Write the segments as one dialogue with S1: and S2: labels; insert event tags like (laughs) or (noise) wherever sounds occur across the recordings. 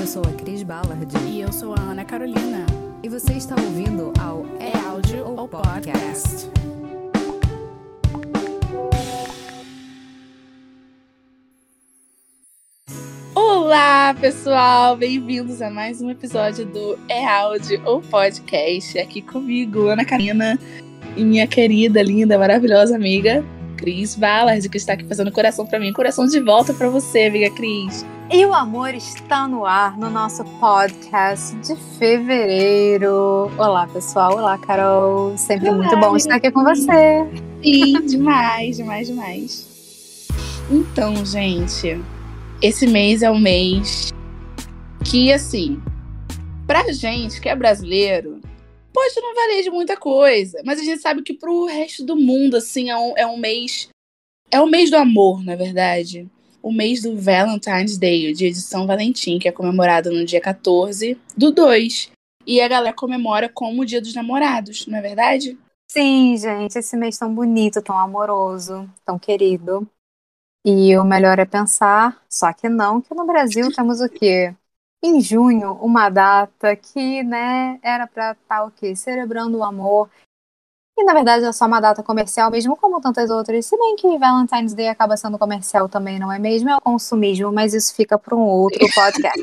S1: Eu sou a Cris Ballard.
S2: E eu sou a Ana Carolina.
S1: E você está ouvindo ao
S2: É Áudio ou Podcast.
S3: Olá, pessoal! Bem-vindos a mais um episódio do É Áudio ou Podcast. Aqui comigo, Ana Karina e minha querida, linda, maravilhosa amiga, Cris Ballard, que está aqui fazendo coração para mim. Coração de volta para você, amiga Cris.
S4: E o amor está no ar no nosso podcast de fevereiro. Olá, pessoal. Olá, Carol. Sempre muito bom estar aqui com você.
S3: Sim, demais, demais, demais. Então, gente, esse mês é um mês que, assim, pra gente que é brasileiro, pode não valer de muita coisa, mas a gente sabe que pro resto do mundo, assim, é um, é um mês. É o mês do amor, na verdade. O mês do Valentine's Day, o dia de São Valentim, que é comemorado no dia 14 do 2. E a galera comemora como o dia dos namorados, não é verdade?
S4: Sim, gente, esse mês tão bonito, tão amoroso, tão querido. E o melhor é pensar, só que não, que no Brasil temos o quê? Em junho, uma data que, né, era pra estar o quê? Celebrando o amor. E na verdade é só uma data comercial, mesmo como tantas outras. Se bem que Valentine's Day acaba sendo comercial também, não é mesmo? É o consumismo, mas isso fica para um outro podcast.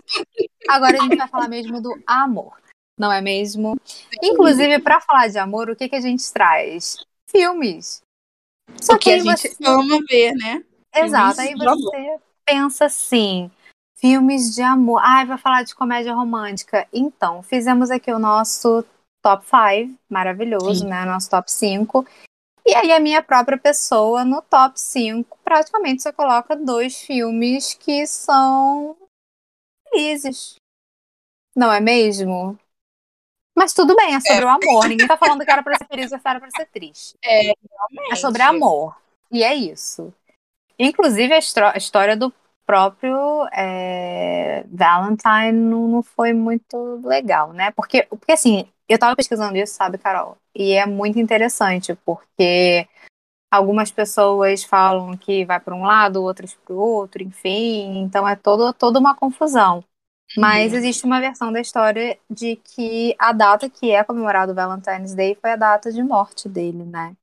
S4: Agora a gente vai falar mesmo do amor, não é mesmo? Inclusive, para falar de amor, o que, que a gente traz? Filmes. Só
S3: o que a gente
S4: você-
S3: ama ver, né?
S4: Exato, aí você pensa assim, filmes de amor. Ai, vai falar de comédia romântica. Então, fizemos aqui o nosso top 5, maravilhoso,
S3: Sim.
S4: né? Nosso top 5. E aí a minha própria pessoa no top 5, praticamente você coloca dois filmes que são felizes. Não é mesmo? Mas tudo bem, é sobre o amor. Ninguém tá falando que era pra ser feliz ou era pra ser triste.
S3: É,
S4: É sobre amor. E é isso. Inclusive, a, a história do próprio é, Valentine não, não foi muito legal, né? Porque, porque, assim, eu tava pesquisando isso, sabe, Carol? E é muito interessante, porque algumas pessoas falam que vai para um lado, outras para o outro, enfim. Então é todo, toda uma confusão. Mas
S3: Uhum.
S4: existe uma versão da história de que a data que é comemorado o Valentine's Day foi a data de morte dele, né?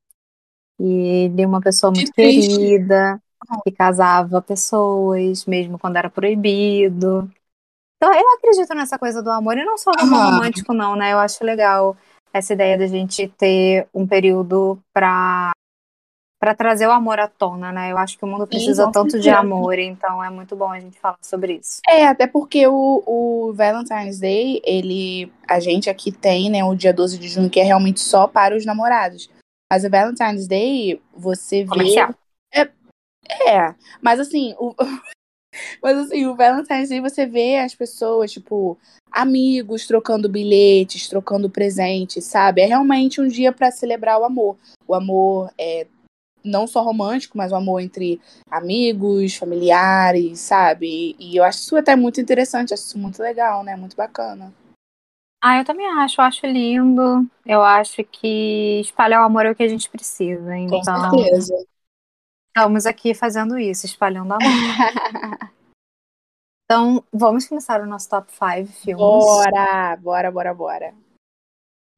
S4: E ele é uma pessoa
S3: Que
S4: muito
S3: triste.
S4: querida, que casava pessoas, mesmo quando era proibido. Então eu acredito nessa coisa do amor, e não só do amor
S3: Ah.
S4: romântico, não, né? Eu acho legal essa ideia da gente ter um período pra, pra trazer o amor à tona, né? Eu acho que o mundo precisa
S3: com
S4: tanto de amor, então é muito bom a gente falar sobre isso.
S3: É, até porque o, o Valentine's Day, ele. A gente aqui tem, né, o dia 12 de junho, que é realmente só para os namorados. Mas o Valentine's Day, você vê.
S4: Comercial.
S3: É, mas assim, o. (laughs) Mas assim, o Valentine's Day você vê as pessoas, tipo, amigos trocando bilhetes, trocando presentes, sabe? É realmente um dia para celebrar o amor. O amor é não só romântico, mas o amor entre amigos, familiares, sabe? E, eu acho isso até muito interessante, acho isso muito legal, né? Muito bacana.
S4: Ah, eu também acho, eu acho lindo. Eu acho que espalhar o amor é o que a gente precisa.
S3: Com
S4: Então,
S3: certeza.
S4: Estamos aqui fazendo isso, espalhando amor. (laughs) Então, vamos começar o nosso top 5 filmes.
S3: Bora, bora, bora, bora.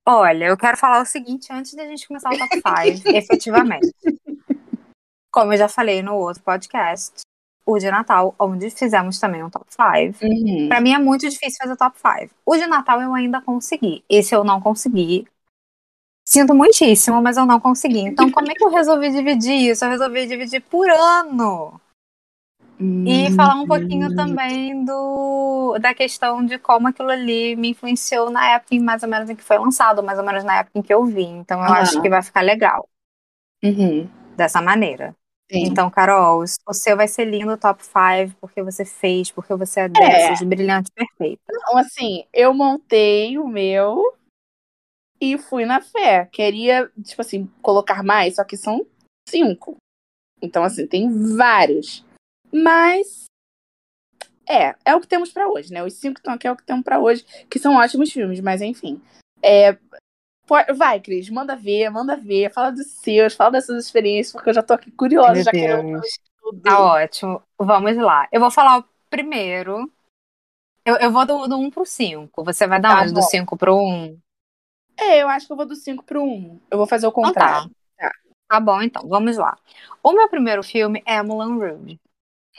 S4: Olha, eu quero falar o seguinte antes da gente começar o top 5, (laughs) efetivamente. Como eu já falei no outro podcast, o de Natal, onde fizemos também um top 5.
S3: Uhum.
S4: Pra mim é muito difícil fazer top 5. O de Natal eu ainda consegui. Esse eu não consegui. Sinto muitíssimo, mas eu não consegui. Então, como é que eu resolvi dividir isso? Eu resolvi dividir por ano. E falar um pouquinho também do, da questão de como aquilo ali me influenciou na época em mais ou menos em que foi lançado, mais ou menos na época em que eu vi. Então eu
S3: Ah.
S4: acho que vai ficar legal
S3: Uhum.
S4: dessa maneira.
S3: Sim.
S4: Então, Carol, o seu vai ser lindo o top 5, porque você fez, porque você é dessas, brilhante, perfeita.
S3: Então, assim, eu montei o meu e fui na fé. Queria, tipo assim, colocar mais, só que são cinco. Então, assim, tem vários. Mas. É, é o que temos pra hoje, né? Os cinco que estão aqui é o que temos pra hoje, que são ótimos filmes, mas enfim. É, vai, Cris, manda ver, manda ver, fala dos seus, fala das suas experiências, porque eu já tô aqui curiosa,
S4: Meu
S3: já quero
S4: Deus.
S3: tudo.
S4: Tá ótimo. Vamos lá. Eu vou falar o primeiro, Eu, eu vou do, do 1 pro 5. Você vai dar
S3: Tá
S4: onde? Do
S3: bom.
S4: 5 pro 1?
S3: É, eu acho que eu vou do 5 pro 1. Eu vou fazer o
S4: Então
S3: contrário.
S4: tá. Tá bom, então. Vamos lá. O meu primeiro filme é Mulan Rouge.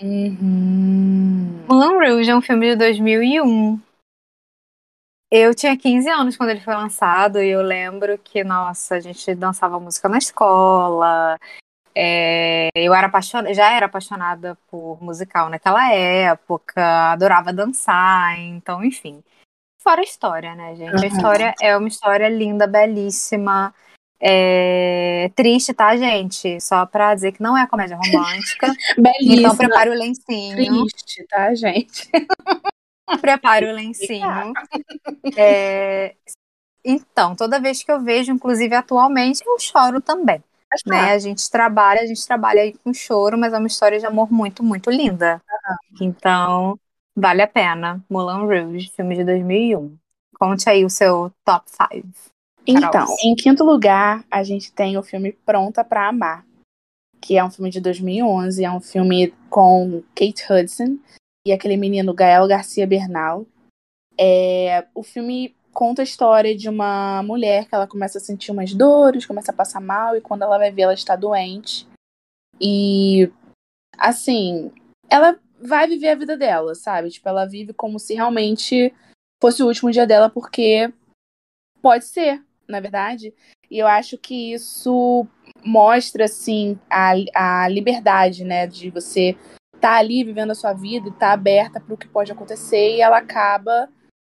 S3: Uhum.
S4: Mulan Rouge é um filme de 2001. Eu tinha 15 anos quando ele foi lançado e eu lembro que, nossa, a gente dançava música na escola. É, eu era apaixonada, já era apaixonada por musical naquela época, adorava dançar, então, enfim. Fora a história, né, gente? A
S3: Uhum.
S4: história é uma história linda, belíssima. É, triste, tá, gente? Só pra dizer que não é comédia romântica. (laughs)
S3: Belíssima.
S4: Então prepare o lencinho.
S3: Triste, tá, gente? (laughs)
S4: Prepare o lencinho. É, Então, toda vez que eu vejo, inclusive atualmente, eu choro também. Né? A gente trabalha, a gente trabalha aí com choro, mas é uma história de amor muito, muito linda. Então, vale a pena. Mulan Rouge, filme de 2001. Conte aí o seu top 5.
S3: Então, em quinto lugar, a gente tem o filme Pronta pra Amar, que é um filme de 2011, é um filme com Kate Hudson e aquele menino Gael Garcia Bernal. É, o filme conta a história de uma mulher que ela começa a sentir umas dores, começa a passar mal e quando ela vai ver ela está doente. E assim, ela vai viver a vida dela, sabe? Tipo, ela vive como se realmente fosse o último dia dela, porque pode ser, na verdade. E eu acho que isso mostra, assim, a, a liberdade, né? De você estar tá ali vivendo a sua vida e estar tá aberta para o que pode acontecer e ela acaba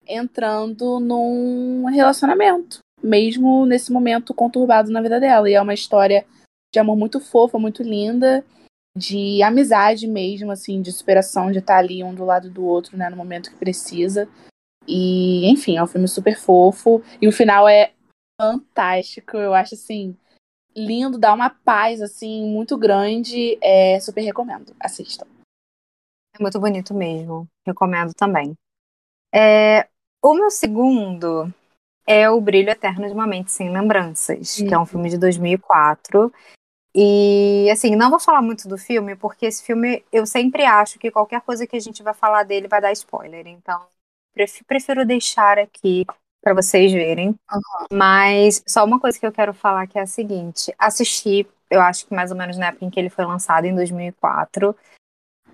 S3: entrando num relacionamento, mesmo nesse momento conturbado na vida dela. E é uma história de amor muito fofa, muito linda, de amizade mesmo, assim, de superação, de estar ali um do lado do outro, né, no momento que precisa. E, enfim, é um filme super fofo. E o final é fantástico. Eu acho, assim, lindo, dá uma paz, assim, muito grande. É, super recomendo. Assistam.
S4: É muito bonito mesmo. Recomendo também. É, o meu segundo é O Brilho Eterno de uma Mente Sem Lembranças, que é um filme de 2004. E, assim, não vou falar muito do filme, porque esse filme eu sempre acho que qualquer coisa que a gente vai falar dele vai dar spoiler. Então, prefiro, deixar aqui para vocês verem.
S3: Uhum.
S4: Mas só uma coisa que eu quero falar que é a seguinte: assisti, eu acho que mais ou menos na época em que ele foi lançado, em 2004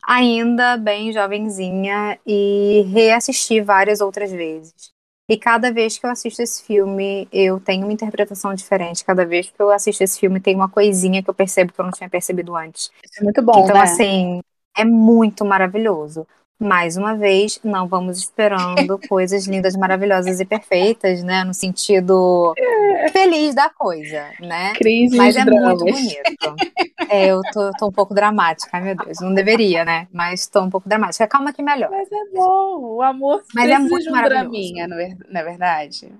S4: ainda bem jovenzinha e reassisti várias outras vezes. E cada vez que eu assisto esse filme, eu tenho uma interpretação diferente. Cada vez que eu assisto esse filme, tem uma coisinha que eu percebo que eu não tinha percebido antes.
S3: Isso é muito bom,
S4: então,
S3: né?
S4: assim, é muito maravilhoso. Mais uma vez, não vamos esperando (laughs) coisas lindas, maravilhosas e perfeitas, né? No sentido feliz da coisa, né?
S3: Crise
S4: Mas é
S3: dramas.
S4: muito bonito. É, eu tô, tô, um pouco dramática, ai meu Deus. Não deveria, né? Mas tô um pouco dramática. Calma que melhor.
S3: Mas é bom. O amor
S4: Mas é muito
S3: de um
S4: maravilhoso.
S3: draminha, não é, não é verdade?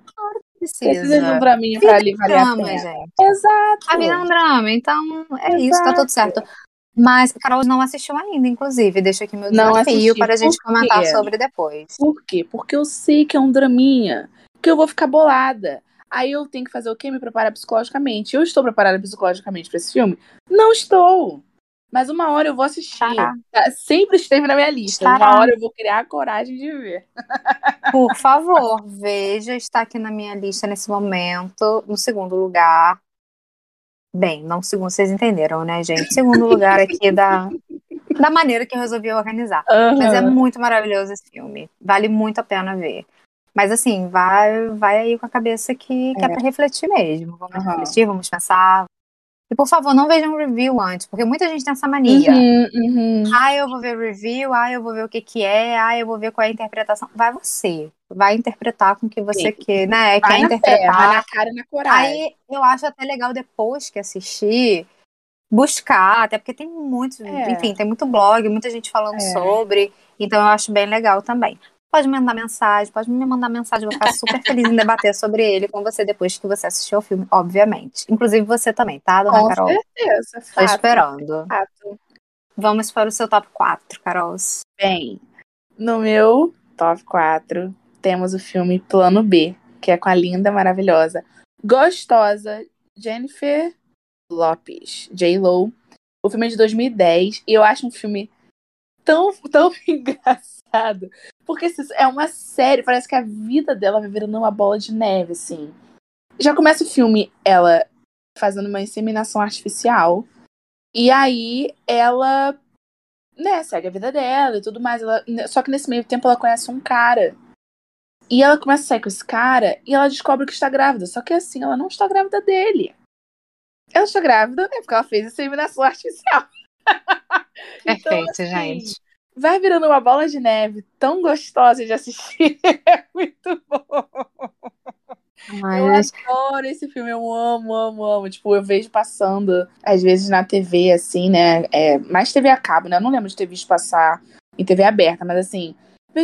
S4: Precisa.
S3: Precisa de um draminha pra ali valer a
S4: drama,
S3: pena.
S4: gente.
S3: Exato.
S4: A vida é um drama, então é isso, tá
S3: Exato.
S4: tudo certo. Mas a Carol não assistiu ainda, inclusive. Deixa aqui meu
S3: Não
S4: desafio
S3: assisti.
S4: para a gente comentar sobre depois.
S3: Por quê? Porque eu sei que é um draminha, que eu vou ficar bolada. Aí eu tenho que fazer o quê? Me preparar psicologicamente. Eu estou preparada psicologicamente pra esse filme? Não estou. Mas uma hora eu vou assistir.
S4: Estará.
S3: Tá? Sempre esteve na minha lista.
S4: Estará.
S3: Uma hora eu vou criar a coragem de ver. (laughs)
S4: Por favor, veja, está aqui na minha lista nesse momento, no segundo lugar. Bem, não segundo, vocês entenderam, né, gente? Segundo lugar aqui da, da maneira que eu resolvi organizar. Mas é muito maravilhoso esse filme. Vale muito a pena ver. Mas assim, vai, vai aí com a cabeça que, que é, pra refletir mesmo. Vamos
S3: Aham.
S4: refletir, vamos pensar. E por favor, não vejam review antes, porque muita gente tem essa mania.
S3: Uhum, uhum.
S4: Ah, eu vou ver review, ah, eu vou ver o que que é, ah, eu vou ver qual é a interpretação. Vai você. Vai interpretar com o que você
S3: Sim.
S4: quer, né?
S3: Vai
S4: quer interpretar.
S3: vai na cara e na coragem.
S4: Aí eu acho até legal depois que assistir buscar, até porque tem muito,
S3: É.
S4: enfim, tem muito blog, muita gente falando
S3: É.
S4: sobre, então eu acho bem legal também. Pode me mandar mensagem, pode me mandar mensagem, eu vou ficar super feliz em (laughs) debater sobre ele com você depois que você assistiu o filme, obviamente. Inclusive você também, tá, dona
S3: Com
S4: Carol?
S3: certeza.
S4: Tô
S3: Fato,
S4: esperando.
S3: fato.
S4: Vamos para o seu top 4, Carol.
S3: Bem, no meu top 4 temos o filme Plano B, que é com a linda, maravilhosa, gostosa Jennifer Lopes, J-Lo. O filme é de 2010 e eu acho um filme tão, (laughs) tão engraçado. Porque assim, é uma série, parece que a vida dela vai virando uma bola de neve, assim. Já começa o filme, ela fazendo uma inseminação artificial. E aí ela, né, segue a vida dela e tudo mais. Ela, só que nesse meio tempo ela conhece um cara. E ela começa a sair com esse cara e ela descobre que está grávida. Só que assim, ela não está grávida dele. Ela está grávida, né? Porque ela fez a inseminação artificial. então,
S4: Perfeito,
S3: assim,
S4: gente.
S3: vai virando uma bola de neve tão gostosa de assistir. (laughs) É muito bom. Eu adoro esse filme, eu amo, amo, amo. Tipo, eu vejo passando, às vezes, na TV, assim, né? É, mais TV a cabo, né? Eu não lembro de ter visto passar em TV aberta, mas assim,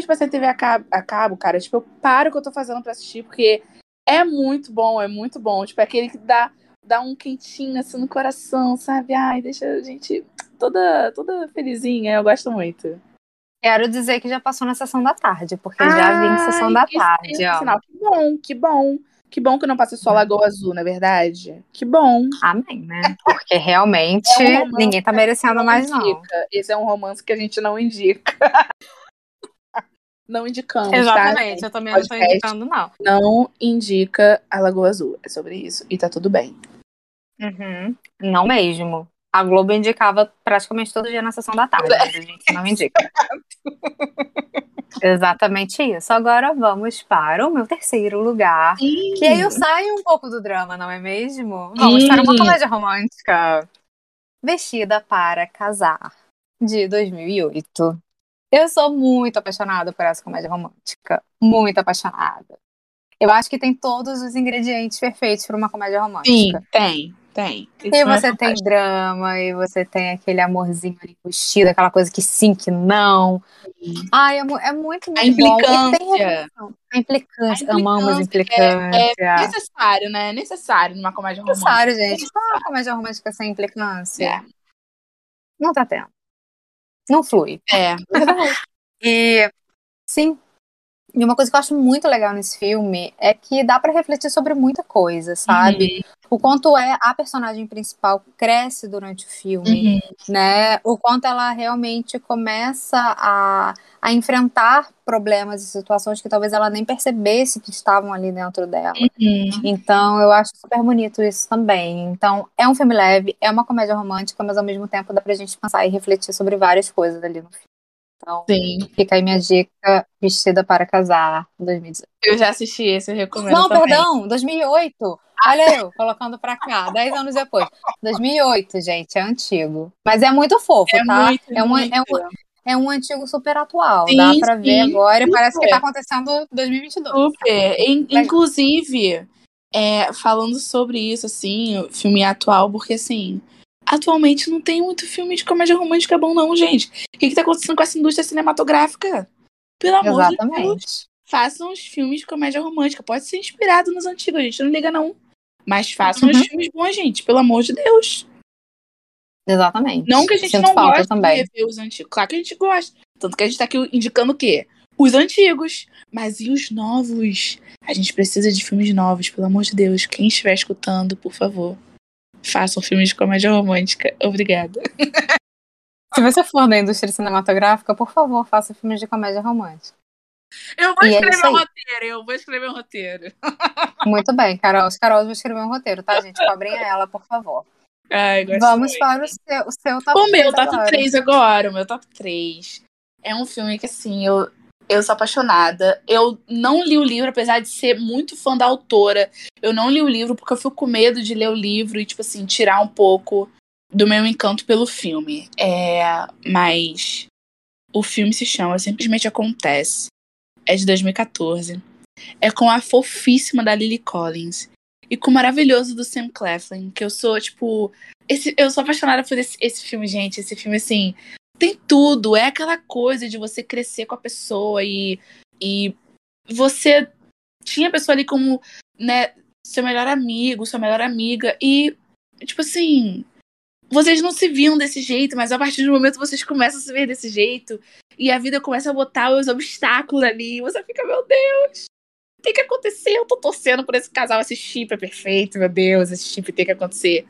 S3: vejo em TV a cabo, a cabo, cara. Tipo, eu paro o que eu tô fazendo pra assistir, porque é muito bom, é muito bom. Tipo, é aquele que dá, dá um quentinho assim no coração, sabe? Ai, deixa a gente toda, toda felizinha. Eu gosto muito.
S4: quero dizer que já passou na sessão da tarde, porque eu já vi em sessão da
S3: Ai, que
S4: tarde, ó.
S3: sensacional. Que bom, que bom. Que bom que não passa só Lagoa Azul, na é verdade. Que bom.
S4: Amém, né? Porque realmente
S3: É um
S4: ninguém tá merecendo mais, não.
S3: indica. Esse é um romance que a gente não indica. (laughs) não indicamos, tá?
S4: Exatamente, eu também não tô
S3: Podcast.
S4: indicando, não.
S3: Não indica a Lagoa Azul. É sobre isso. E tá tudo bem.
S4: Uhum. Não mesmo. A Globo indicava praticamente todo dia na sessão da tarde, mas a gente não indica. (laughs) Exatamente isso. Agora vamos para o meu terceiro lugar. Que aí eu saio um pouco do drama, não é mesmo? Vamos para uma comédia romântica. Vestida para Casar, de 2008. Eu sou muito apaixonada por essa comédia romântica. Muito apaixonada. Eu acho que tem todos os ingredientes perfeitos para uma comédia
S3: Sim,
S4: romântica.
S3: tem, tem. Esse
S4: E
S3: é
S4: você tem
S3: fantástico.
S4: drama, e você tem aquele amorzinho ali vestido, aquela coisa que sim, que não. Ai, é, é muito, muito
S3: A
S4: tem
S3: implicância.
S4: A implicância.
S3: A
S4: Amamos
S3: implicância É
S4: implicância.
S3: necessário, né? É necessário numa comédia romântica.
S4: necessário, gente. Qual é uma comédia romântica sem implicância?
S3: É.
S4: Não tá tendo. Não flui.
S3: É.
S4: E, sim. E uma coisa que eu acho muito legal nesse filme é que dá pra refletir sobre muita coisa, sabe? O quanto é a personagem principal cresce durante o filme,
S3: Uhum.
S4: né? O quanto ela realmente começa a, a enfrentar problemas e situações que talvez ela nem percebesse que estavam ali dentro dela.
S3: Uhum.
S4: Então, eu acho super bonito isso também. Então, é um filme leve, é uma comédia romântica, mas ao mesmo tempo dá pra gente pensar e refletir sobre várias coisas ali no filme. Então,
S3: Sim.
S4: fica aí minha dica, Vestida para Casar, 2018.
S3: Eu já assisti esse, eu recomendo
S4: Não,
S3: também.
S4: perdão, 2008. Olha eu, colocando pra cá, 10 anos depois. 2008, gente, é antigo. Mas é muito fofo,
S3: É
S4: tá?
S3: muito,
S4: é, um,
S3: muito.
S4: é, é um antigo super atual.
S3: Sim,
S4: Dá pra ver
S3: sim,
S4: agora e parece que tá acontecendo em 2022.
S3: Super. In-
S4: Legal.
S3: inclusive, é, falando sobre isso, assim, o filme atual, porque assim, atualmente não tem muito filme de comédia romântica bom, não, gente. O que, que tá acontecendo com essa indústria cinematográfica? Pelo amor de Deus.
S4: Exatamente.
S3: Façam os filmes de comédia romântica. Pode ser inspirado nos antigos, a gente não liga, não. Mas façam
S4: Uhum.
S3: os filmes bons, gente, pelo amor de Deus.
S4: Exatamente.
S3: Não que a gente
S4: Sinto
S3: não goste
S4: também.
S3: de rever os antigos. Claro que a gente gosta. Tanto que a gente tá aqui indicando o quê? Os antigos. Mas e os novos? A gente precisa de filmes novos, pelo amor de Deus. Quem estiver escutando, por favor, façam filmes de comédia romântica. Obrigada.
S4: Se você for da indústria cinematográfica, por favor, faça filmes de comédia romântica.
S3: Eu vou
S4: E é
S3: escrever
S4: isso
S3: um roteiro, eu vou escrever um roteiro.
S4: Muito bem, Carol. Os Carol vai escrever um roteiro, tá, gente? Cobrem ela, por favor.
S3: Ai,
S4: Vamos
S3: muito.
S4: para o seu, o seu top
S3: O meu
S4: 3
S3: top
S4: agora.
S3: 3 agora, o meu top 3. É um filme que, assim, eu, eu sou apaixonada. Eu não li o livro, apesar de ser muito fã da autora. Eu não li o livro porque eu fico com medo de ler o livro e, tipo assim, tirar um pouco do meu encanto pelo filme. É, mas o filme se chama Simplesmente Acontece. É de 2014. É com a fofíssima da Lily Collins. E com o maravilhoso do Sam Claflin, que eu sou, tipo, esse, eu sou apaixonada por esse, esse filme, gente. Esse filme, assim, tem tudo. É aquela coisa de você crescer com a pessoa e, e você tinha a pessoa ali como, né, seu melhor amigo, sua melhor amiga. E, tipo assim, vocês não se viam desse jeito, mas a partir do momento vocês começam a se ver desse jeito. E a vida começa a botar os obstáculos ali. E você fica, meu Deus, tem que acontecer. Eu tô torcendo por esse casal. Esse chip é perfeito, meu Deus, esse chip tem que acontecer.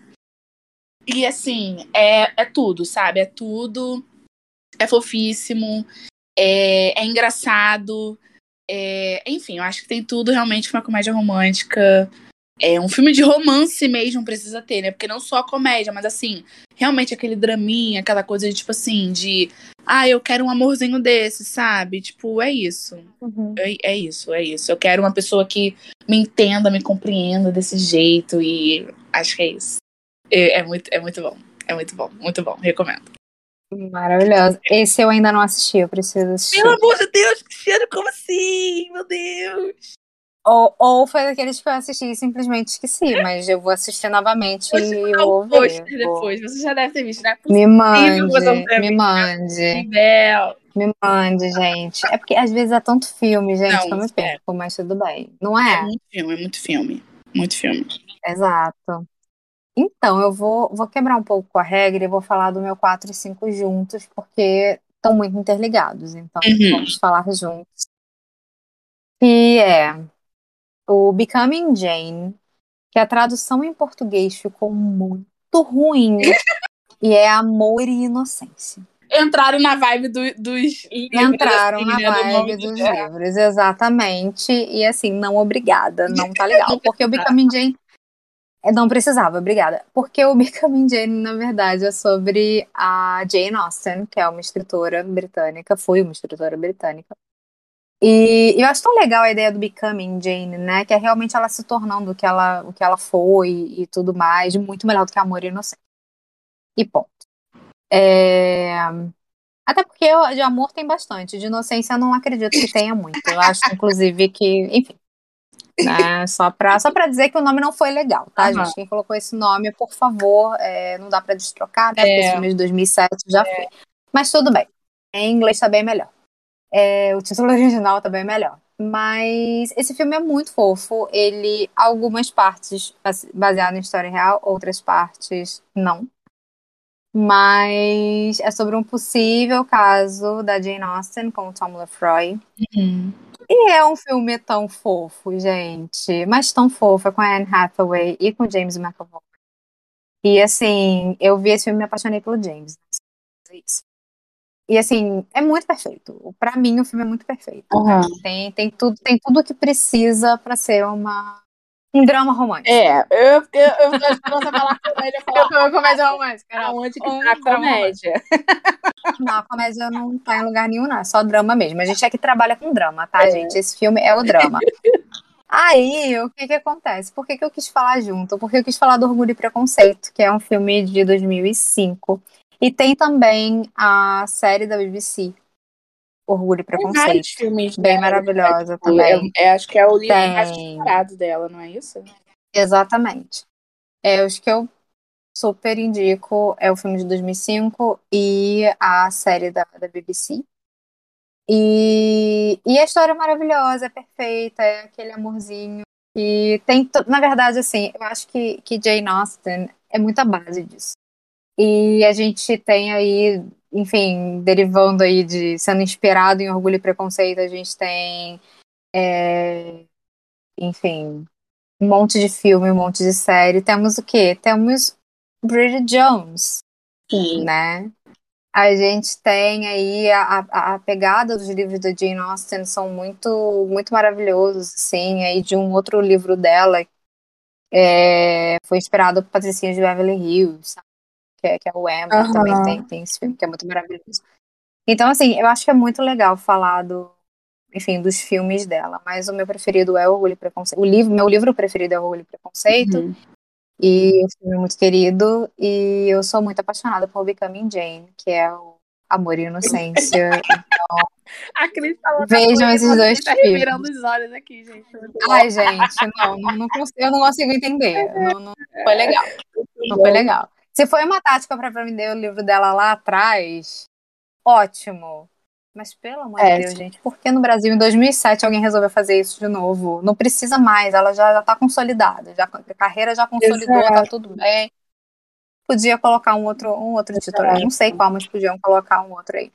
S3: E assim, é, é tudo, sabe? É tudo. é fofíssimo, é, é engraçado. é- enfim, eu acho que tem tudo realmente uma comédia romântica. É um filme de romance mesmo, precisa ter, né? Porque não só a comédia, mas assim, realmente aquele draminha, aquela coisa de tipo assim, de ah, eu quero um amorzinho desse, sabe? Tipo, é isso. É, é isso, é isso. Eu quero uma pessoa que me entenda, me compreenda desse jeito e acho que é isso. É, é muito, é muito bom. É muito bom, muito bom. Recomendo.
S4: Maravilhoso. Esse eu ainda não assisti, eu preciso assistir.
S3: Pelo amor de Deus, Cristiano, como assim? Meu Deus.
S4: Ou, ou foi daqueles que eu assisti e simplesmente esqueci, mas eu vou assistir novamente
S3: te
S4: e vou ver.
S3: depois. Você já deve ter visto, né?
S4: Me mande, me mande,
S3: Bel.
S4: me mande, gente. É porque às vezes é tanto filme, gente,
S3: Não,
S4: que eu me
S3: é.
S4: perco, mas tudo bem. Não
S3: É
S4: é?
S3: muito filme, é muito filme. Muito filme.
S4: Exato. Então, eu vou, vou quebrar um pouco a regra e vou falar do meu 4 e 5 juntos, porque estão muito interligados. Então,
S3: Uhum.
S4: vamos falar juntos. Que é o Becoming Jane, que a tradução em português ficou muito ruim. e é Amor e Inocência.
S3: Entraram na vibe do- dos livros.
S4: Entraram
S3: assim,
S4: na
S3: né, do
S4: vibe
S3: de-
S4: dos
S3: é.
S4: livros, exatamente. E assim, não obrigada, não tá legal. Porque o Becoming Jane. é, Não precisava, obrigada. Porque o Becoming Jane, na verdade, é sobre a Jane Austen, que é uma escritora britânica, foi uma escritora britânica. E eu acho tão legal a ideia do Becoming Jane, né? Que é realmente ela se tornando o que ela, o que ela foi e tudo mais, muito melhor do que Amor e Inocência. E ponto. É, Até porque eu- de amor tem bastante, de inocência eu não acredito que tenha muito. Eu acho, inclusive, que, enfim. Né, só, pra, só pra dizer que o nome não foi legal, tá,
S3: Aham.
S4: gente? Quem colocou esse nome, por favor, é, não dá pra destrocar, né? Porque
S3: É.
S4: esse filme de 2007 já foi. Mas tudo bem. Em inglês tá bem melhor. É, o título original tá bem melhor. Mas esse filme é muito fofo. Ele, algumas partes base- baseado em história real, outras partes não. Mas é sobre um possível caso da Jane Austen com o Tom Lefroy.
S3: Uhum.
S4: E é um filme tão fofo, gente. Mas tão fofo. É com a Anne Hathaway e com o James McAvoy. E assim, eu vi esse filme e me apaixonei pelo James. Isso. E assim, é muito perfeito. Pra mim, o filme é muito perfeito.
S3: Aham.
S4: Tem, tem tudo, tem tudo que precisa pra ser uma, um drama romântico.
S3: É, eu, eu, eu tô esperando falar comédia, falar
S4: uma comédia romântica.
S3: aonde que
S4: um
S3: tá a comédia.
S4: Não, a comédia não tá em lugar nenhum, não. É só drama mesmo. A gente é que trabalha com drama, tá,
S3: É.
S4: gente? Esse filme é o drama. Aí, o que que acontece? Por que que eu quis falar junto? Porque eu quis falar do Orgulho e Preconceito, que é um filme de 2005. E tem também a série da BBC, Orgulho e
S3: Tem
S4: Preconceito.
S3: filmes
S4: Bem
S3: dela,
S4: maravilhosa
S3: né?
S4: também.
S3: É, acho que é o livro mais
S4: Tem.
S3: disparado dela, não é isso?
S4: Exatamente. É, os que eu super indico é o filme de 2005 e a série da, da BBC. E, e a história é maravilhosa, é perfeita, é aquele amorzinho. E tem, na verdade, assim, eu acho que, que Jane Austen é muita base disso. E a gente tem aí, enfim, derivando aí de sendo inspirado em Orgulho e Preconceito, a gente tem, é, enfim, um monte de filme, um monte de série. Temos o quê? Temos Bridget Jones,
S3: Sim.
S4: né? A gente tem aí a, a, a pegada dos livros da Jane Austen são muito muito maravilhosos, assim, aí de um outro livro dela é, foi inspirado por Patricinha de Beverly Hills, sabe? Que, é, que é o Emma,
S3: Aham.
S4: também tem, tem esse filme que é muito maravilhoso. Então, assim, eu acho que é muito legal falar do, enfim, dos filmes dela, mas o meu preferido é Orgulho e Preconceito. O livro, meu livro preferido é Orgulho e Preconceito.
S3: Uhum.
S4: E o filme é muito querido. E eu sou muito apaixonada por Becoming Jane, que é o Amor e Inocência. (laughs)
S3: A Cris falou
S4: Vejam esses dois
S3: tá
S4: filmes.
S3: os olhos aqui, gente.
S4: Ai, gente, não, não, não cons- eu não consigo entender. (laughs) Não, não foi legal. Não foi legal. Se foi uma tática para vender o livro dela lá atrás, ótimo. Mas pelo amor
S3: É,
S4: de Deus,
S3: sim.
S4: gente, por que no Brasil em 2007 alguém resolveu fazer isso de novo? Não precisa mais, ela já, já tá consolidada, já, a carreira já consolidou, tá
S3: Exato.
S4: tudo bem. Podia colocar um outro, um outro título. Não sei qual, mas podiam colocar um outro aí.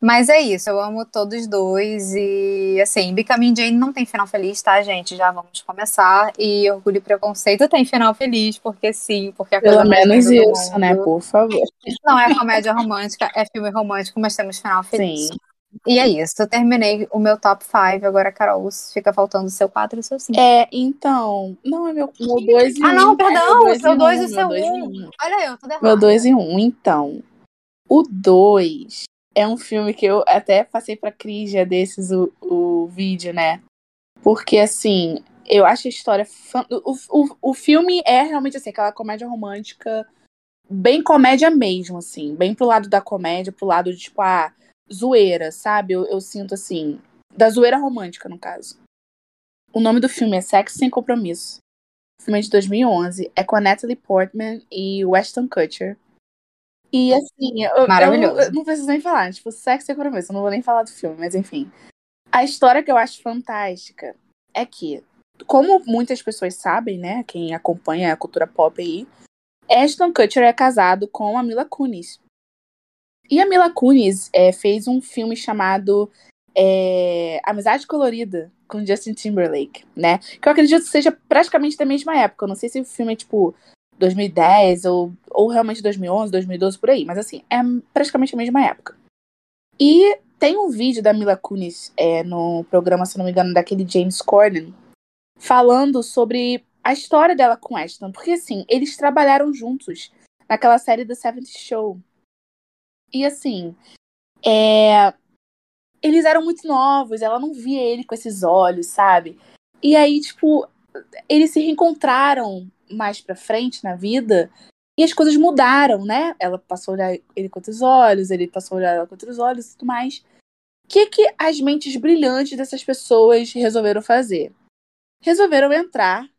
S4: Mas é isso, eu amo todos dois e assim, Becoming Jane não tem final feliz, tá, gente? Já vamos começar. E Orgulho e Preconceito tem final feliz, porque sim, porque é a coisa
S3: Pelo
S4: mais
S3: menos isso,
S4: mundo.
S3: né? Por favor.
S4: Não é comédia romântica, é filme romântico, mas temos final feliz.
S3: Sim.
S4: E é isso, eu terminei o meu top 5, agora, Carol, fica faltando o seu 4 e o seu 5.
S3: É, então. Não, é meu 2 e 1.
S4: Ah, não, perdão,
S3: é
S4: o seu dois e o seu
S3: dois
S4: um.
S3: um.
S4: Olha eu, tudo errado.
S3: Meu 2 e 1. Um. Então, o 2 é um filme que eu até passei pra Cris dia desses o, o vídeo, né? Porque, assim, eu acho a história. O, o, o filme é realmente assim, aquela comédia romântica, bem comédia mesmo, assim. Bem pro lado da comédia, pro lado de, tipo, a zoeira, sabe? Eu, eu sinto assim. Da zoeira romântica, no caso. O nome do filme é Sexo Sem Compromisso. O filme é de 2011. É com a Natalie Portman e o Ashton Kutcher. E assim, eu, eu-
S4: Maravilhoso.
S3: eu não preciso nem falar. Tipo, Sexo Sem Compromisso. Eu não vou nem falar do filme, mas enfim. A história que eu acho fantástica é que, como muitas pessoas sabem, né? Quem acompanha a cultura pop aí, Ashton Kutcher é casado com a Mila Kunis. E a Mila Kunis é, fez um filme chamado é, Amizade Colorida com Justin Timberlake, né? Que eu acredito que seja praticamente da mesma época. Eu não sei se o filme é tipo 2010 ou, ou realmente 2011, 2012 por aí, mas assim, é praticamente a mesma época. E tem um vídeo da Mila Kunis é, no programa, se não me engano, daquele James Corden, falando sobre a história dela com Ashton. Porque assim, eles trabalharam juntos naquela série The Seventh Show. E assim, é, eles eram muito novos, ela não via ele com esses olhos, sabe? E aí, tipo, eles se reencontraram mais pra frente na vida e as coisas mudaram, né? Ela passou a olhar ele com outros olhos, ele passou a olhar ela com outros olhos e tudo mais. O que, que as mentes brilhantes dessas pessoas resolveram fazer? Resolveram entrar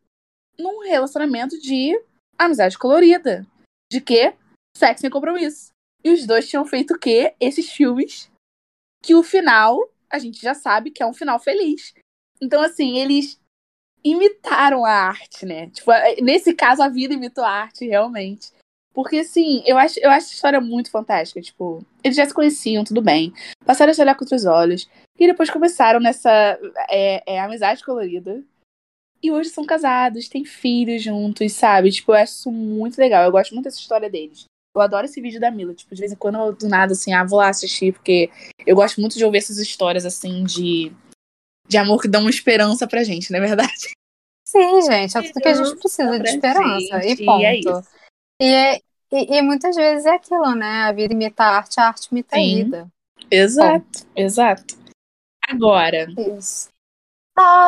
S3: num relacionamento de amizade colorida. De quê? Sexo sem compromisso. E os dois tinham feito o quê? Esses filmes que o final, a gente já sabe que é um final feliz. Então, assim, eles imitaram a arte, né? Tipo, nesse caso, a vida imitou a arte, realmente. Porque, assim, eu acho, eu acho a história muito fantástica. Tipo, eles já se conheciam, tudo bem. Passaram a se olhar com outros olhos. E depois começaram nessa é, é, amizade colorida. E hoje são casados, têm filhos juntos, sabe? Tipo, eu acho isso muito legal. Eu gosto muito dessa história deles. Eu adoro esse vídeo da Mila. Tipo, de vez em quando, do nada, assim, ah, vou lá assistir, porque eu gosto muito de ouvir essas histórias, assim, de, de amor que dão uma esperança pra gente, não é verdade?
S4: Sim, gente, é tudo que a gente precisa de esperança.
S3: Gente,
S4: E ponto.
S3: E é isso.
S4: E, é- e- e muitas vezes é aquilo, né? A vida imita a arte, a arte imita a vida.
S3: Exato, exato. Agora,
S4: Isso.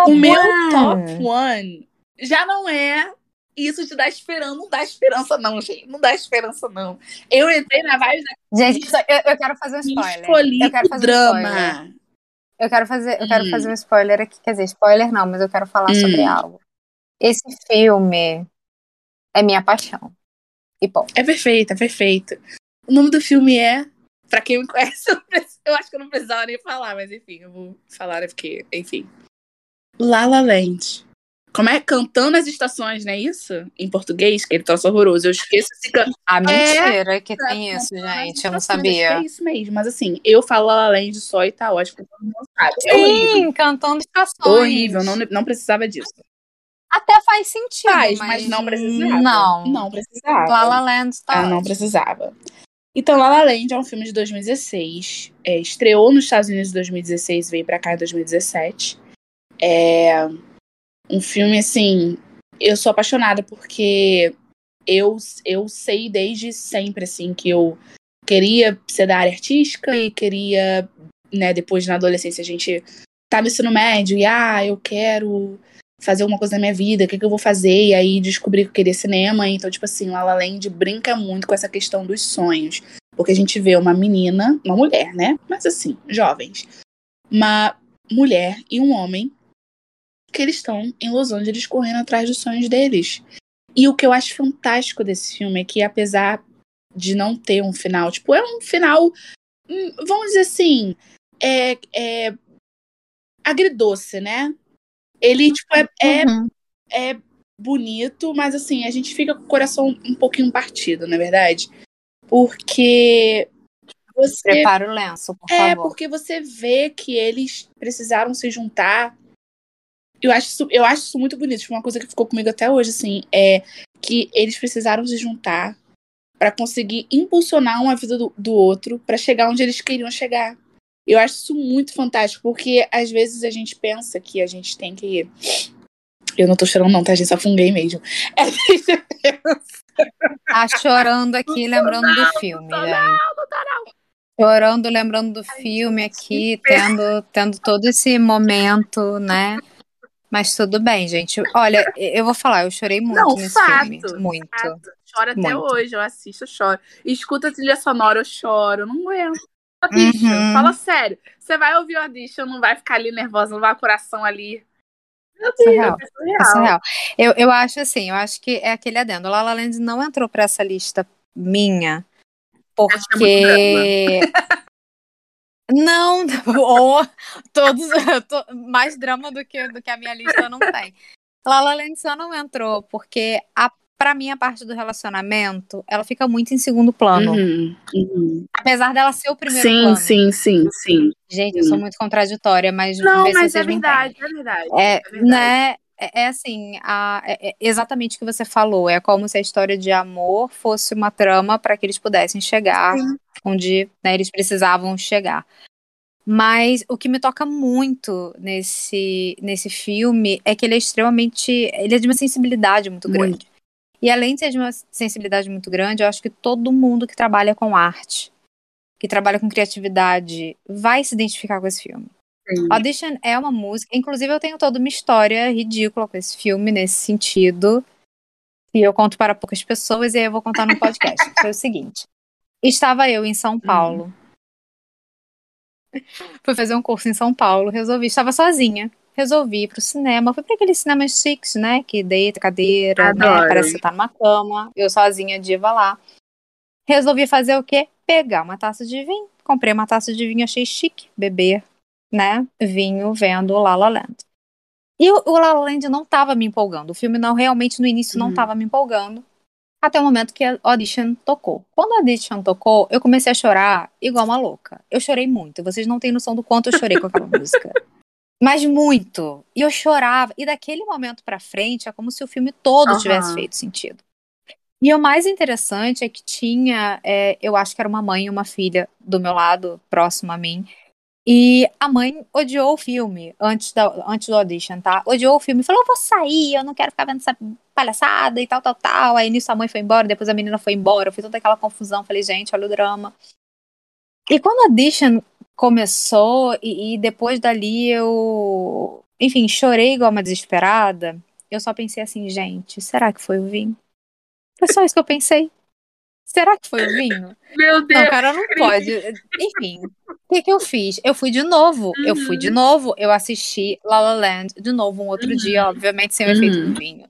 S3: o meu top one já não é isso de dar esperança. Não dá esperança, não, gente. Não dá esperança, não. Eu entrei na vibe da
S4: Gente, eu, eu quero fazer um spoiler.
S3: escolhi
S4: Eu quero
S3: o
S4: fazer um spoiler.
S3: drama.
S4: Eu quero fazer, eu quero
S3: Hum.
S4: fazer um spoiler aqui. Quer dizer, spoiler não, mas eu quero falar
S3: Hum.
S4: sobre algo. Esse filme é minha paixão. E ponto.
S3: É perfeito, é perfeito. O nome do filme é. Pra quem me conhece, (laughs) eu, preciso- eu acho que eu não precisava nem falar, mas enfim, eu vou falar, é porque, enfim. La La Land. Como é? Cantando as estações, não é isso? Em português, que ele troço horroroso. Eu esqueço esse canto.
S4: Ah, mentira que tem isso, gente. Eu não sabia.
S3: É isso mesmo, mas assim, eu falo La Land só e tá ótimo, porque todo mundo sabe. É.
S4: Sim, cantando estações.
S3: Horrível, não, não precisava disso.
S4: Até faz sentido,
S3: Faz,
S4: mas,
S3: mas não precisava.
S4: Não.
S3: Não precisava.
S4: La La Land tá
S3: Ah, não precisava. Então, La La Land é um filme de 2016. É, estreou nos Estados Unidos em 2016 e veio pra cá em 2017. É um filme, assim, eu sou apaixonada porque eu, eu sei desde sempre, assim, que eu queria ser da área artística e queria, né, depois na adolescência a gente tá no ensino médio e, ah, eu quero fazer alguma coisa na minha vida, o que, que eu vou fazer? E aí descobri que eu queria cinema, então, tipo assim, La La Land brinca muito com essa questão dos sonhos. Porque a gente vê uma menina, uma mulher, né? Mas assim, jovens. Uma mulher e um homem que eles estão em Los Angeles correndo atrás dos sonhos deles. E o que eu acho fantástico desse filme é que, apesar de não ter um final, tipo, é um final, hum, vamos dizer assim, é, é agridoce, né? Ele, tipo, é, é
S4: Uhum.
S3: é bonito, mas assim, a gente fica com o coração um pouquinho partido, na verdade. Porque você
S4: Prepara o lenço, por
S3: é
S4: favor.
S3: porque você vê que eles precisaram se juntar. Eu acho isso, eu acho isso muito bonito. Tipo, uma coisa que ficou comigo até hoje, assim, é que eles precisaram se juntar para conseguir impulsionar uma vida do, do outro para chegar onde eles queriam chegar. Eu acho isso muito fantástico, porque às vezes a gente pensa que a gente tem que. Eu não tô chorando, não, tá, gente? Só funguei mesmo. (laughs) A gente
S4: Tá chorando aqui, lembrando do filme, gente. Chorando, lembrando do filme aqui, tendo, tendo todo esse momento, né? Mas tudo bem, gente. Olha, eu vou falar, eu chorei muito
S3: Não,
S4: nesse
S3: fato,
S4: filme. Muito.
S3: fato. Choro até
S4: Muito.
S3: hoje, eu assisto, eu choro. Escuta a trilha sonora, eu choro. Não aguento. Audition,
S4: Uhum.
S3: fala sério. Você vai ouvir o audition, não vai ficar ali nervosa, não vai o coração ali. Meu
S4: é
S3: Deus,
S4: real.
S3: é
S4: é
S3: surreal.
S4: real. Eu, eu acho assim, eu acho que é aquele adendo. La La Land não entrou pra essa lista minha
S3: é
S4: porque (laughs) não, (laughs) ou todos (laughs) to- mais drama do que do que a minha lista não tem. La La Land só não entrou porque a para mim a parte do relacionamento, ela fica muito em segundo plano,
S3: Uhum, uhum.
S4: apesar dela ser o primeiro
S3: Sim,
S4: plano.
S3: sim, sim, sim.
S4: Gente, eu sou muito contraditória, mas
S3: Não, mas é verdade, é verdade.
S4: É,
S3: é verdade.
S4: né? É, é assim, a- é- é exatamente o que você falou. É como se a história de amor fosse uma trama para que eles pudessem chegar
S3: Sim.
S4: onde né, eles precisavam chegar. Mas o que me toca muito nesse, nesse filme é que ele é extremamente. Ele é de uma sensibilidade muito
S3: Muito.
S4: grande. E além de ser de uma sensibilidade muito grande, eu acho que todo mundo que trabalha com arte, que trabalha com criatividade, vai se identificar com esse filme.
S3: Sim.
S4: Audition é uma música. Inclusive, eu tenho toda uma história ridícula com esse filme, nesse sentido. E eu conto para poucas pessoas e aí eu vou contar no podcast. (laughs) Foi o seguinte: estava eu em São Paulo. Fui fazer um curso em São Paulo, resolvi, estava sozinha. Resolvi ir pro cinema. Fui para aqueles cinemas chiques, né? Que deita, cadeira, né? Parece que você tá numa cama. Eu sozinha, diva lá. Resolvi fazer o quê? Pegar uma taça de vinho. Comprei uma taça de vinho, achei chique. Beber né, vinho vendo La La Land. E o, o La La Land não tava me empolgando. O filme não realmente no início não
S3: Uhum.
S4: tava me empolgando. Até o momento que a Audition tocou. Quando a Audition tocou, eu comecei a chorar igual uma louca. Eu chorei muito. Vocês não têm noção do quanto eu chorei com aquela (laughs) música. Mas muito. E eu chorava. E daquele momento pra frente é como se o filme todo
S3: Aham.
S4: tivesse feito sentido. E o mais interessante é que tinha, é, eu acho que era uma mãe e uma filha do meu lado, próximo a mim. E a mãe odiou o filme antes, da, antes do audition, tá? Odiou o filme. Falou, eu vou sair, eu não quero ficar vendo essa palhaçada e tal, tal, tal. Aí nisso a mãe foi embora, depois a menina foi embora. Eu fiz toda aquela confusão. Falei, gente, olha o drama. E quando a audition começou, e, e depois dali eu, enfim, chorei igual uma desesperada, eu só pensei assim, gente, será que foi o vinho? Foi só isso que eu pensei. Será que foi o vinho?
S3: Meu Deus.
S4: Não, cara, não pode. Enfim, o que, que eu fiz? Eu fui de novo. Eu fui de novo. Eu assisti La La Land de novo um outro
S3: Uhum.
S4: dia, obviamente sem o efeito
S3: Uhum.
S4: do vinho.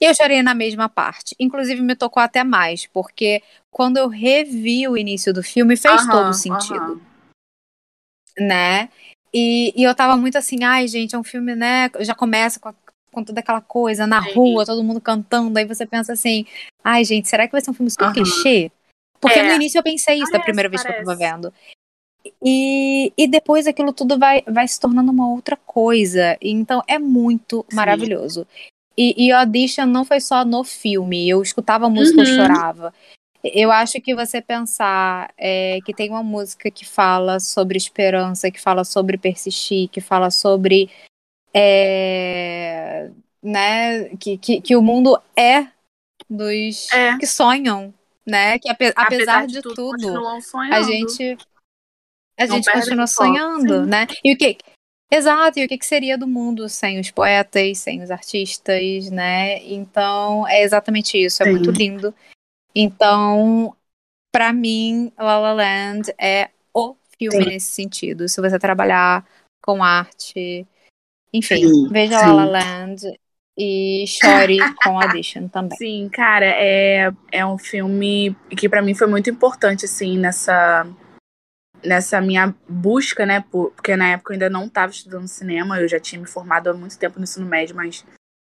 S4: E eu chorei na mesma parte. Inclusive, me tocou até mais, porque quando eu revi o início do filme, fez
S3: Aham,
S4: todo sentido
S3: aham.
S4: né? E, e eu tava muito assim, ai, gente, é um filme, né? Já começa com, a- com toda aquela coisa na
S3: Sim.
S4: rua, todo mundo cantando, aí você pensa assim, ai, gente, será que vai ser um filme super
S3: Aham.
S4: clichê? Porque
S3: É.
S4: no início eu pensei isso da
S3: Parece,
S4: primeira vez que eu tava
S3: parece.
S4: vendo. E, e depois aquilo tudo vai, vai se tornando uma outra coisa. Então é muito
S3: Sim.
S4: maravilhoso. E, e Audition não foi só no filme. Eu escutava a música, eu
S3: Uhum.
S4: chorava. Eu acho que você pensar é, que tem uma música que fala sobre esperança, que fala sobre persistir, que fala sobre. É, né, que, que, que o mundo é dos
S3: É.
S4: que sonham, né? Que ape- apesar, de, tudo,
S3: continuam sonhando.
S4: a gente a
S3: Não
S4: gente continua sonhando,
S3: sim.
S4: né? E o que Exato, e o que, que seria do mundo sem os poetas, sem os artistas, né? Então, é exatamente isso, é
S3: Sim.
S4: muito lindo. Então, pra mim, La La Land é o filme
S3: Sim.
S4: nesse sentido. Se você trabalhar com arte, enfim,
S3: Sim,
S4: veja
S3: sim.
S4: La La Land e chore (laughs) com Audition também.
S3: Sim, cara, é, é um filme que pra mim foi muito importante, assim, nessa, nessa minha busca, né? por- porque na época eu ainda não estava estudando cinema, eu já tinha me formado há muito tempo no ensino médio, mas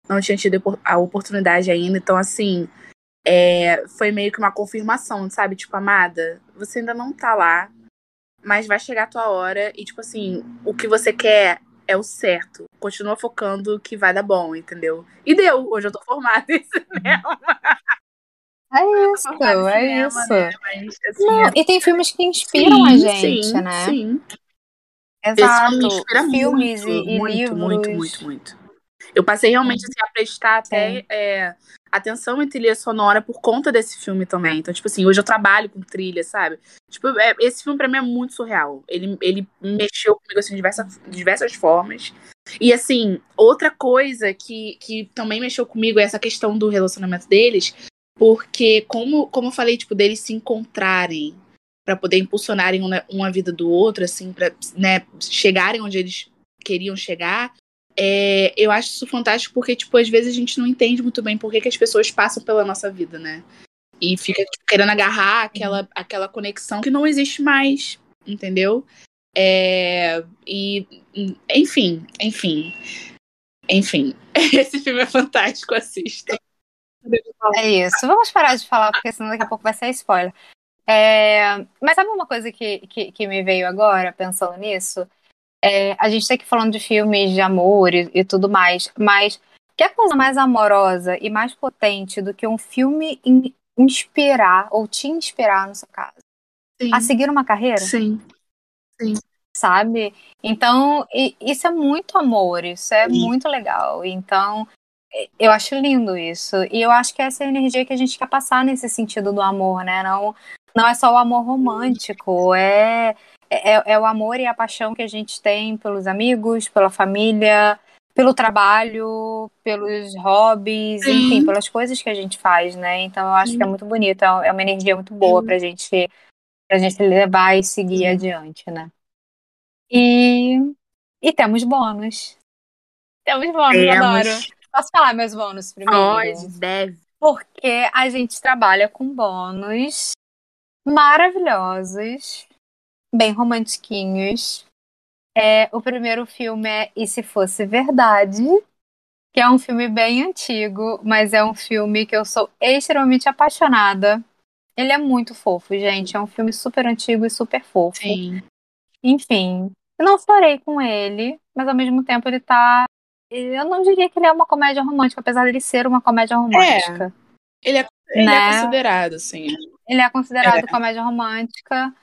S3: não tinha tido a oportunidade ainda. Então, assim, é, foi meio que uma confirmação, sabe? Tipo, amada, você ainda não tá lá, mas vai chegar a tua hora e, tipo assim, o que você quer é o certo. Continua focando que vai dar bom, entendeu? E deu. Hoje eu tô formada em cinema. (laughs)
S4: É isso, é
S3: cinema,
S4: isso.
S3: né? Mas, assim,
S4: Não,
S3: é-
S4: e tem filmes que inspiram a
S3: Sim,
S4: gente,
S3: sim,
S4: né?
S3: Sim.
S4: Exato.
S3: Esse me inspira
S4: Filmes
S3: muito,
S4: e, e
S3: muito,
S4: livros.
S3: muito, muito, muito. Eu passei realmente assim, a prestar até é, atenção em trilha sonora por conta desse filme também. Então, tipo assim, hoje eu trabalho com trilha, sabe? Tipo, é, esse filme pra mim é muito surreal. Ele, ele mexeu comigo assim, de diversas, de diversas formas. E assim, outra coisa que, que também mexeu comigo é essa questão do relacionamento deles, porque como, como eu falei, tipo, deles se encontrarem pra poder impulsionarem uma, uma vida do outro, assim, pra né, chegarem onde eles queriam chegar. É, eu acho isso fantástico porque, tipo, às vezes a gente não entende muito bem por que, que as pessoas passam pela nossa vida, né? E fica tipo, querendo agarrar aquela, aquela conexão que não existe mais, entendeu? É, e, enfim, enfim. Enfim. (laughs) Esse filme é fantástico, assista.
S4: É isso. Vamos parar de falar, porque senão daqui a pouco vai ser spoiler. É, Mas sabe uma coisa que, que, que me veio agora, pensando nisso? É, a gente tá aqui falando de filmes de amor e, e tudo mais, mas que coisa mais amorosa e mais potente do que um filme in- inspirar ou te inspirar, no seu caso,
S3: Sim.
S4: a seguir uma carreira?
S3: Sim.
S4: sabe? Então, i- isso é muito amor, isso é
S3: Sim.
S4: muito legal. Então, e- eu acho lindo isso. E eu acho que essa é a energia que a gente quer passar nesse sentido do amor, né? Não, não é só o amor romântico, é, é, é o amor e a paixão que a gente tem pelos amigos, pela família, pelo trabalho, pelos hobbies,
S3: Sim.
S4: enfim, pelas coisas que a gente faz, né? Então, eu acho que é muito bonito, é é uma energia muito boa
S3: Sim.
S4: pra gente, pra gente levar e seguir
S3: Sim.
S4: adiante, né? E, e temos bônus. Temos bônus,
S3: Temos.
S4: adoro. Posso falar meus bônus primeiro?
S3: Pode, deve.
S4: Porque a gente trabalha com bônus maravilhosos, bem romantiquinhos. É, o primeiro filme é E Se Fosse Verdade, que é um filme bem antigo, mas é um filme que eu sou extremamente apaixonada. Ele é muito fofo, gente. É um filme super antigo e super fofo.
S3: Sim.
S4: Enfim, eu não chorei com ele, mas ao mesmo tempo ele tá. Eu não diria que ele é uma comédia romântica, apesar dele ser uma comédia romântica.
S3: Ele é, ele
S4: Né?
S3: é considerado, assim.
S4: Ele é considerado comédia romântica,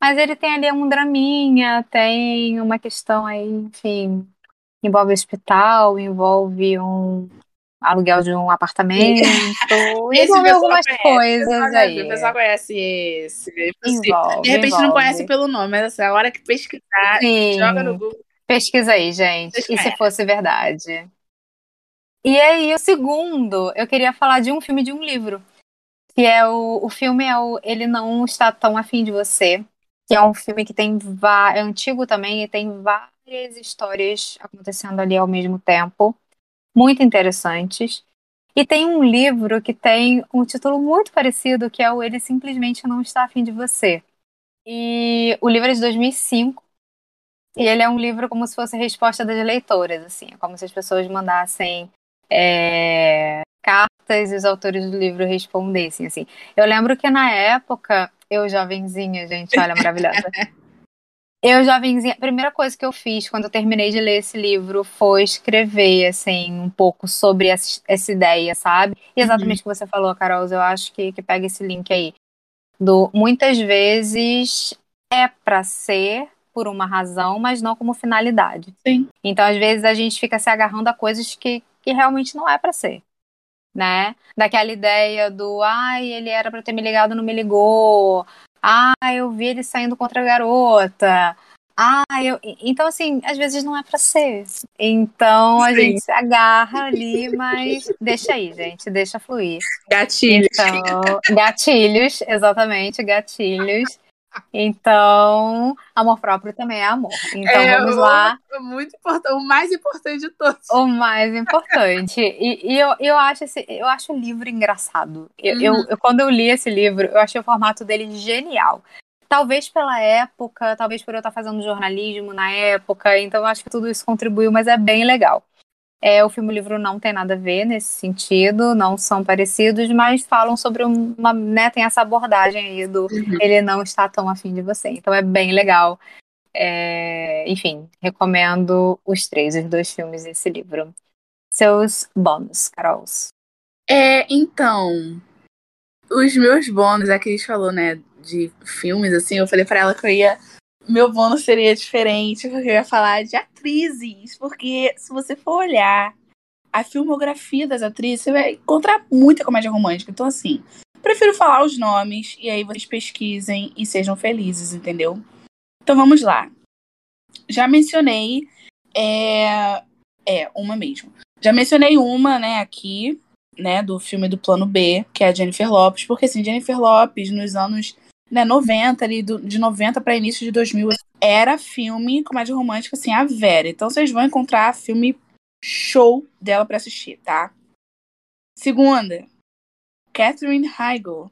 S4: mas ele tem ali um draminha, tem uma questão aí, enfim, envolve hospital, envolve um aluguel de um apartamento, (laughs)
S3: Esse
S4: envolve algumas
S3: conhece,
S4: coisas aí.
S3: o pessoal conhece esse.
S4: Envolve,
S3: De repente não
S4: envolve.
S3: conhece pelo nome, mas assim, a hora que pesquisar,
S4: Sim.
S3: joga no Google.
S4: Pesquisa aí, gente. E se fosse verdade? E aí, o segundo, eu queria falar de um filme de um livro. Que é o, o filme é o Ele Não Está Tão Afim de Você. Que é um filme que tem é antigo também e tem várias histórias acontecendo ali ao mesmo tempo. Muito interessantes. E tem um livro que tem um título muito parecido, que é o Ele Simplesmente Não Está Afim de Você. E o livro é de 2005. E ele é um livro como se fosse resposta das leitoras, assim. É como se as pessoas mandassem é, cartas e os autores do livro respondessem, assim. Eu lembro que na época, eu jovenzinha, gente, olha, maravilhosa. (laughs) Eu jovenzinha, a primeira coisa que eu fiz quando eu terminei de ler esse livro foi escrever, assim, um pouco sobre essa, essa ideia, sabe? E exatamente o que você falou, Carol, eu acho que, que pega esse link aí. Do muitas vezes é pra ser por uma razão, mas não como finalidade.
S3: Sim.
S4: Então, às vezes, a gente fica se agarrando a coisas que, que realmente não é pra ser. Né? Daquela ideia do ai, ele era pra ter me ligado, não me ligou. Ah, eu vi ele saindo contra a garota. Ah, eu... Então, assim, às vezes não é pra ser. Então a
S3: Sim.
S4: gente se agarra ali, mas deixa aí, gente, deixa fluir.
S3: Gatilho.
S4: Então, gatilhos, exatamente, gatilhos. Então, amor próprio também é amor. Então
S3: É,
S4: vamos
S3: o-
S4: lá,
S3: Muito importante, o mais importante de todos.
S4: o mais importante. E, e eu, eu, acho esse, eu acho o livro engraçado. Eu, eu-
S3: Uhum.
S4: eu- quando eu li esse livro, eu achei o formato dele genial. Talvez pela época, talvez por eu estar fazendo jornalismo na época, então eu acho que tudo isso contribuiu, mas é bem legal. É, o filme e o livro não tem nada a ver nesse sentido, não são parecidos, mas falam sobre uma, né, tem essa abordagem aí do
S3: Uhum.
S4: ele não está tão afim de você. Então é bem legal. É, enfim, recomendo os três, os dois filmes desse livro. Seus bônus, Carols.
S3: É, então, os meus bônus, é que a gente falou, né, de filmes, assim, eu falei pra ela que eu ia. Meu bônus seria diferente, porque eu ia falar de atrizes. Porque se você for olhar a filmografia das atrizes, você vai encontrar muita comédia romântica. Então, assim, prefiro falar os nomes e aí vocês pesquisem e sejam felizes, entendeu? Então vamos lá. Já mencionei. É, é uma mesmo. Já mencionei uma, né, aqui, né, do filme do Plano B, que é a Jennifer Lopes, porque assim, Jennifer Lopes nos anos né, 90, ali, do, de 90 para início de 2000, era filme comédia romântica, assim, a Vera. Então vocês vão encontrar filme show dela para assistir, tá? Segunda, Catherine Heigl,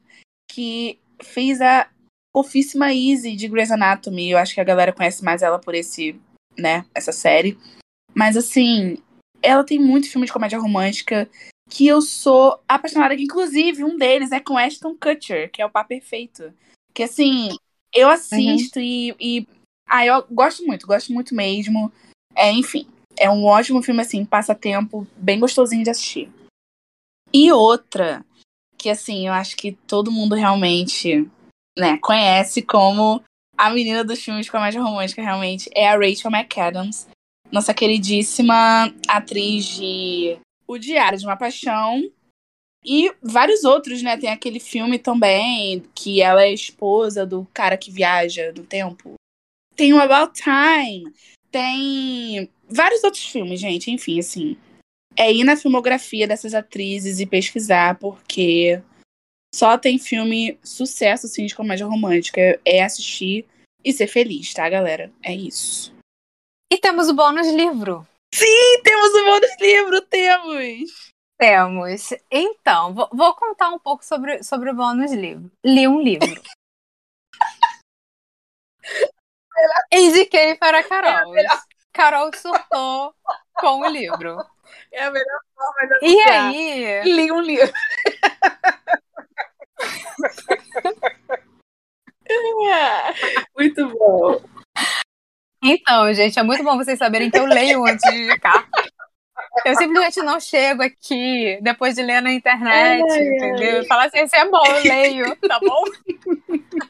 S3: que fez a Ofíssima Easy de Grey's Anatomy. Eu acho que a galera conhece mais ela por esse, né, essa série. Mas assim, ela tem muito filme de comédia romântica que eu sou apaixonada. Inclusive, um deles é com Ashton Kutcher, que é o Pá Perfeito. Que assim, eu assisto e, e. Ah, eu gosto muito, gosto muito mesmo. É, enfim, é um ótimo filme, assim, passatempo, bem gostosinho de assistir. E outra, que assim, eu acho que todo mundo realmente, né, conhece como a menina dos filmes de comédia romântica, realmente, é a Rachel McAdams. Nossa queridíssima atriz de O Diário de uma Paixão. E vários outros, né? Tem aquele filme também, que ela é esposa do cara que viaja no tempo. Tem o About Time. Tem vários outros filmes, gente. Enfim, assim. É ir na filmografia dessas atrizes e pesquisar, porque só tem filme sucesso, assim, de comédia romântica. É assistir e ser feliz, tá, galera? É isso.
S4: E temos o bônus livro.
S3: E temos o bônus livro, temos!
S4: Temos. Então, vou, vou contar um pouco sobre, sobre o bônus livro. Li um livro. (laughs) Indiquei para a Carol. Carol surtou com o livro.
S3: É a melhor forma de
S4: E
S3: anunciar.
S4: aí,
S3: Li um livro. (laughs) Muito bom.
S4: Então, gente, é muito bom vocês saberem que eu leio antes de indicar. Eu simplesmente não chego aqui depois de ler na internet,
S3: Ai,
S4: entendeu? Falar assim, esse é bom, eu leio, tá bom? (laughs)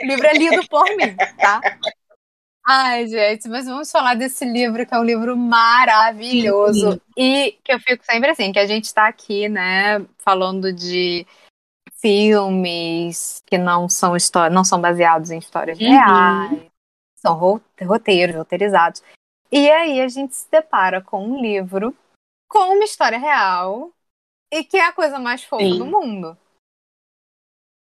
S4: O livro é lido por mim, tá? Ai, gente, mas vamos falar desse livro, que é um livro maravilhoso.
S3: Sim.
S4: E que eu fico sempre assim, que a gente tá aqui, né, falando de filmes que não são histórias, não são baseados em histórias
S3: Uhum.
S4: reais, são ro- roteiros, roteirizados. E aí a gente se depara com um livro com uma história real e que é a coisa mais fofa
S3: Sim.
S4: do mundo.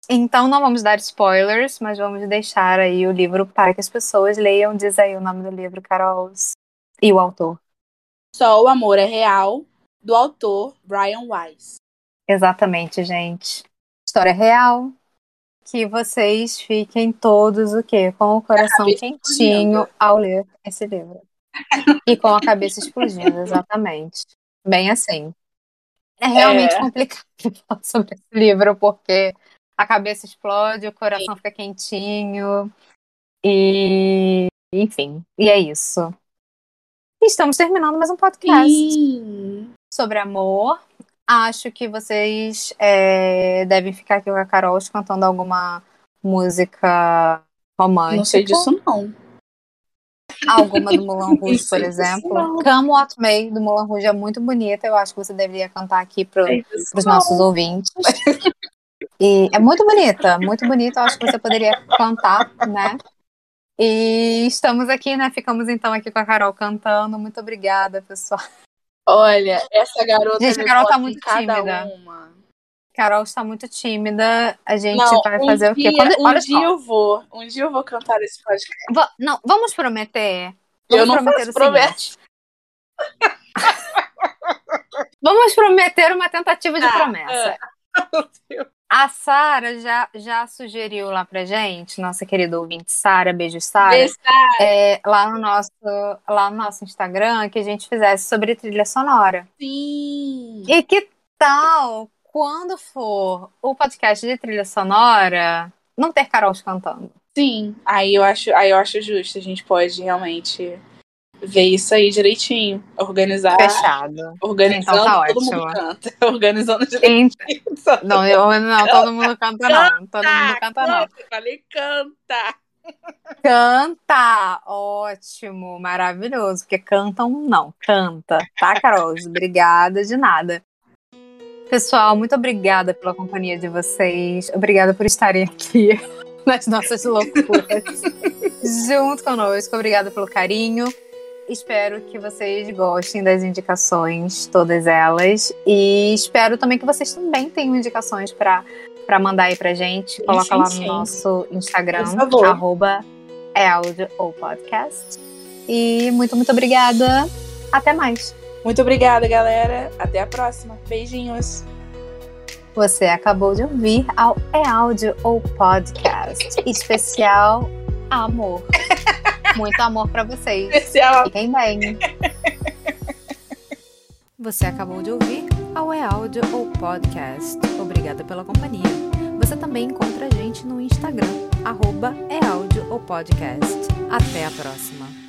S4: Então não vamos dar spoilers, mas vamos deixar aí o livro para que as pessoas leiam. Diz aí o nome do livro, Carol. E o autor.
S3: Só o Amor é Real, do autor Brian Weiss.
S4: Exatamente, gente. História real. Que vocês fiquem todos o quê? Com o coração quentinho ao ler esse livro. E com a cabeça explodindo, exatamente. Bem assim. É realmente
S3: É.
S4: complicado (laughs) falar sobre esse livro, porque a cabeça explode, o coração fica quentinho. E, enfim, e é isso. Estamos terminando mais um podcast
S3: Sim.
S4: sobre amor. Acho que vocês é, devem ficar aqui com a Carol cantando alguma música romântica.
S3: Não sei disso, não.
S4: Alguma do Moulin (laughs) Rouge, por exemplo. Come What May, do Moulin Rouge, é muito bonita. Eu acho que você deveria cantar aqui para
S3: disso,
S4: os nossos ouvintes. (laughs) E é muito bonita, muito bonita. Eu acho que você poderia cantar, né? E estamos aqui, né? Ficamos então aqui com a Carol cantando. Muito obrigada, pessoal.
S3: Olha, essa garota
S4: Gente, a Carol tá muito tímida.
S3: uma.
S4: Carol está muito tímida. A gente
S3: Não,
S4: vai
S3: um
S4: fazer o quê? Quando-
S3: um
S4: olha
S3: dia
S4: só.
S3: eu vou. Um dia eu vou cantar esse podcast.
S4: Não, vamos prometer.
S3: Eu
S4: Vamos
S3: não
S4: prometer seguinte. (laughs) Vamos prometer uma tentativa de
S3: Ah,
S4: promessa. (laughs)
S3: Deus.
S4: A Sara já, já sugeriu lá pra gente, nossa querida ouvinte Sara, beijo Sara, é, lá, no nosso, lá no nosso Instagram, que a gente fizesse sobre trilha sonora.
S3: Sim!
S4: E que tal, quando for o podcast de trilha sonora, não ter Carol cantando?
S3: Sim, aí eu acho, aí eu acho justo, a gente pode realmente ver isso aí direitinho. Organizar.
S4: Fechado.
S3: Organizando,
S4: Então tá
S3: todo
S4: ótimo.
S3: mundo canta. (laughs) Organizando direitinho.
S4: Não, eu, não, todo mundo canta não. Todo mundo canta não.
S3: Eu falei canta.
S4: Canta! Ótimo, maravilhoso. Porque cantam, não. Canta. Tá, Carol? Obrigada de nada. Pessoal, muito obrigada pela companhia de vocês. Obrigada por estarem aqui (laughs) nas nossas loucuras junto conosco. Obrigada pelo carinho. Espero que vocês gostem das indicações, todas elas. E espero também que vocês também tenham indicações para para mandar aí pra gente. Coloca
S3: sim,
S4: lá
S3: sim.
S4: no nosso Instagram, arroba é áudio ou podcast. E muito, muito obrigada. Até mais.
S3: Muito obrigada, galera. Até a próxima. Beijinhos.
S4: Você acabou de ouvir ao É Áudio ou Podcast. Especial amor. (laughs) Muito amor pra vocês.
S3: Especial.
S4: Fiquem bem.
S1: Você acabou de ouvir ao É Áudio ou Podcast. Obrigada pela companhia. Você também encontra a gente no Instagram, arroba é áudio ou podcast. Até a próxima.